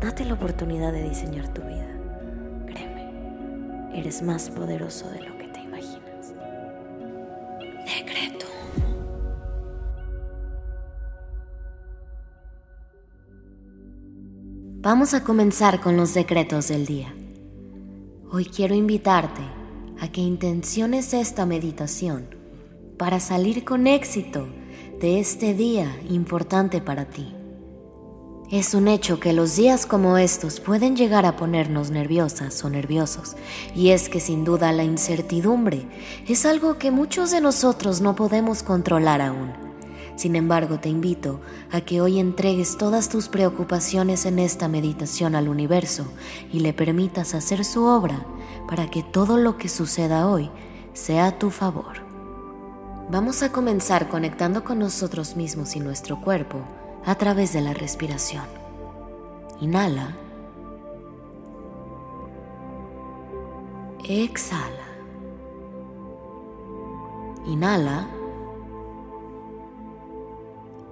Date la oportunidad de diseñar tu vida. Créeme, eres más poderoso de lo que te imaginas. Decreto. Vamos a comenzar con los decretos del día. Hoy quiero invitarte a que intenciones esta meditación para salir con éxito de este día importante para ti. Es un hecho que los días como estos pueden llegar a ponernos nerviosas o nerviosos, y es que sin duda la incertidumbre es algo que muchos de nosotros no podemos controlar aún. Sin embargo, te invito a que hoy entregues todas tus preocupaciones en esta meditación al universo y le permitas hacer su obra para que todo lo que suceda hoy sea a tu favor. Vamos a comenzar conectando con nosotros mismos y nuestro cuerpo a través de la respiración. Inhala. Exhala. Inhala.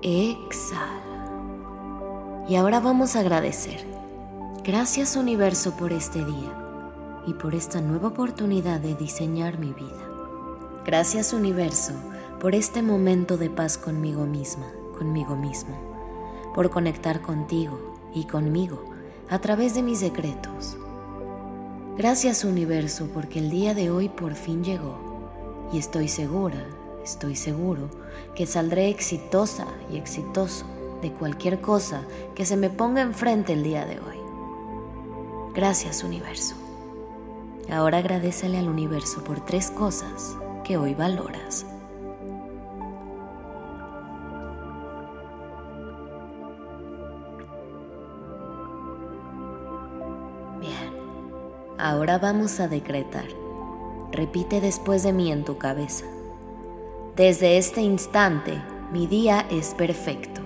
Exhala. Y ahora vamos a agradecer. Gracias universo por este día y por esta nueva oportunidad de diseñar mi vida. Gracias universo por este momento de paz conmigo misma, conmigo mismo por conectar contigo y conmigo a través de mis decretos. Gracias universo porque el día de hoy por fin llegó y estoy segura, estoy seguro que saldré exitosa y exitoso de cualquier cosa que se me ponga enfrente el día de hoy. Gracias universo. Ahora agradecele al universo por tres cosas que hoy valoras. Ahora vamos a decretar. Repite después de mí en tu cabeza. Desde este instante, mi día es perfecto.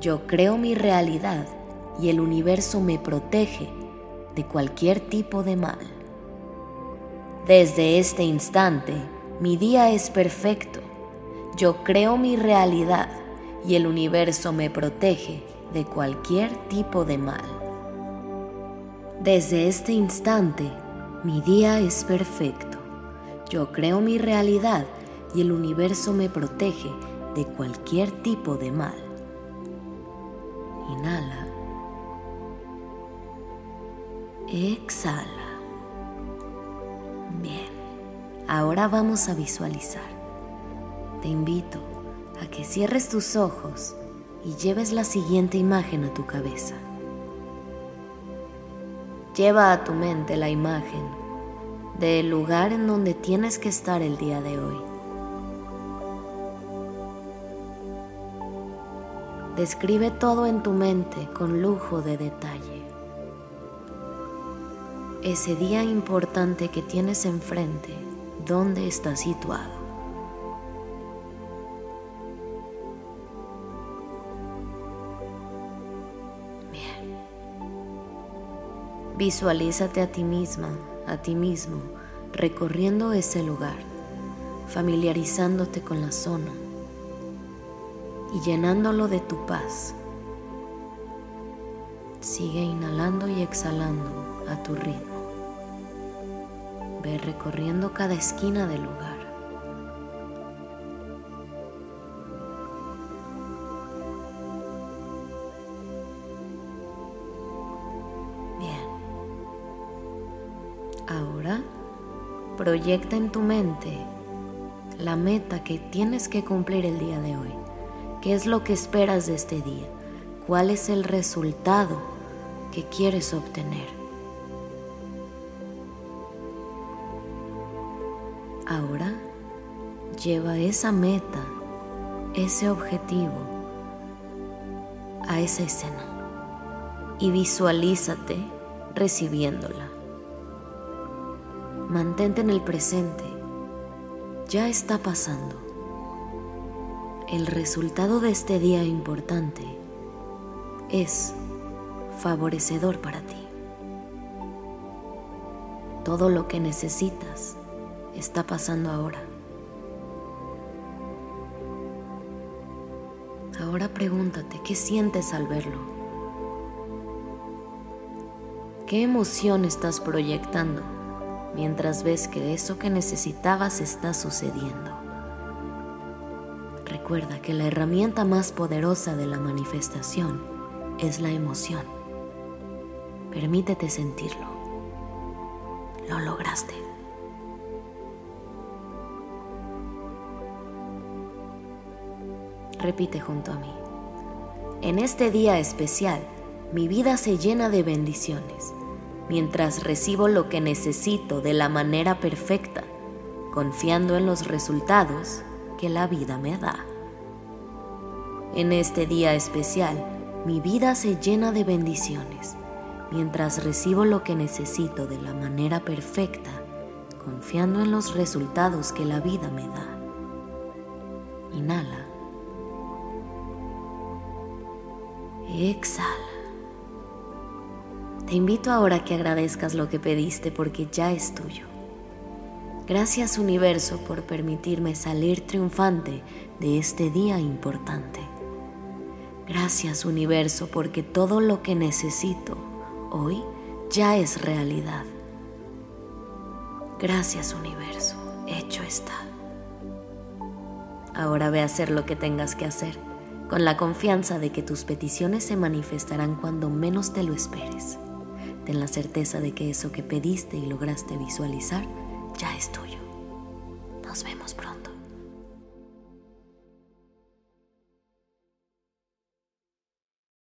Yo creo mi realidad y el universo me protege de cualquier tipo de mal. Desde este instante, mi día es perfecto. Yo creo mi realidad y el universo me protege de cualquier tipo de mal. Desde este instante, mi día es perfecto. Yo creo mi realidad y el universo me protege de cualquier tipo de mal. Inhala. Exhala. Bien, ahora vamos a visualizar. Te invito a que cierres tus ojos y lleves la siguiente imagen a tu cabeza. Lleva a tu mente la imagen del lugar en donde tienes que estar el día de hoy. Describe todo en tu mente con lujo de detalle. Ese día importante que tienes enfrente, ¿dónde está situado? Visualízate a ti misma, a ti mismo, recorriendo ese lugar, familiarizándote con la zona y llenándolo de tu paz. Sigue inhalando y exhalando a tu ritmo. Ve recorriendo cada esquina del lugar. Ahora proyecta en tu mente la meta que tienes que cumplir el día de hoy. ¿Qué es lo que esperas de este día? ¿Cuál es el resultado que quieres obtener? Ahora lleva esa meta, ese objetivo a esa escena y visualízate recibiéndola. Mantente en el presente. Ya está pasando. El resultado de este día importante es favorecedor para ti. Todo lo que necesitas está pasando ahora. Ahora pregúntate, ¿qué sientes al verlo? ¿Qué emoción estás proyectando mientras ves que eso que necesitabas está sucediendo? Recuerda que la herramienta más poderosa de la manifestación es la emoción. Permítete sentirlo. Lo lograste. Repite junto a mí. En este día especial, mi vida se llena de bendiciones, mientras recibo lo que necesito de la manera perfecta, confiando en los resultados que la vida me da. En este día especial, mi vida se llena de bendiciones, mientras recibo lo que necesito de la manera perfecta, confiando en los resultados que la vida me da. Inhala. Exhala. Te invito ahora a que agradezcas lo que pediste porque ya es tuyo. Gracias universo por permitirme salir triunfante de este día importante. Gracias universo porque todo lo que necesito hoy ya es realidad. Gracias universo, hecho está. Ahora ve a hacer lo que tengas que hacer, con la confianza de que tus peticiones se manifestarán cuando menos te lo esperes. Ten la certeza de que eso que pediste y lograste visualizar ya es tuyo. Nos vemos pronto.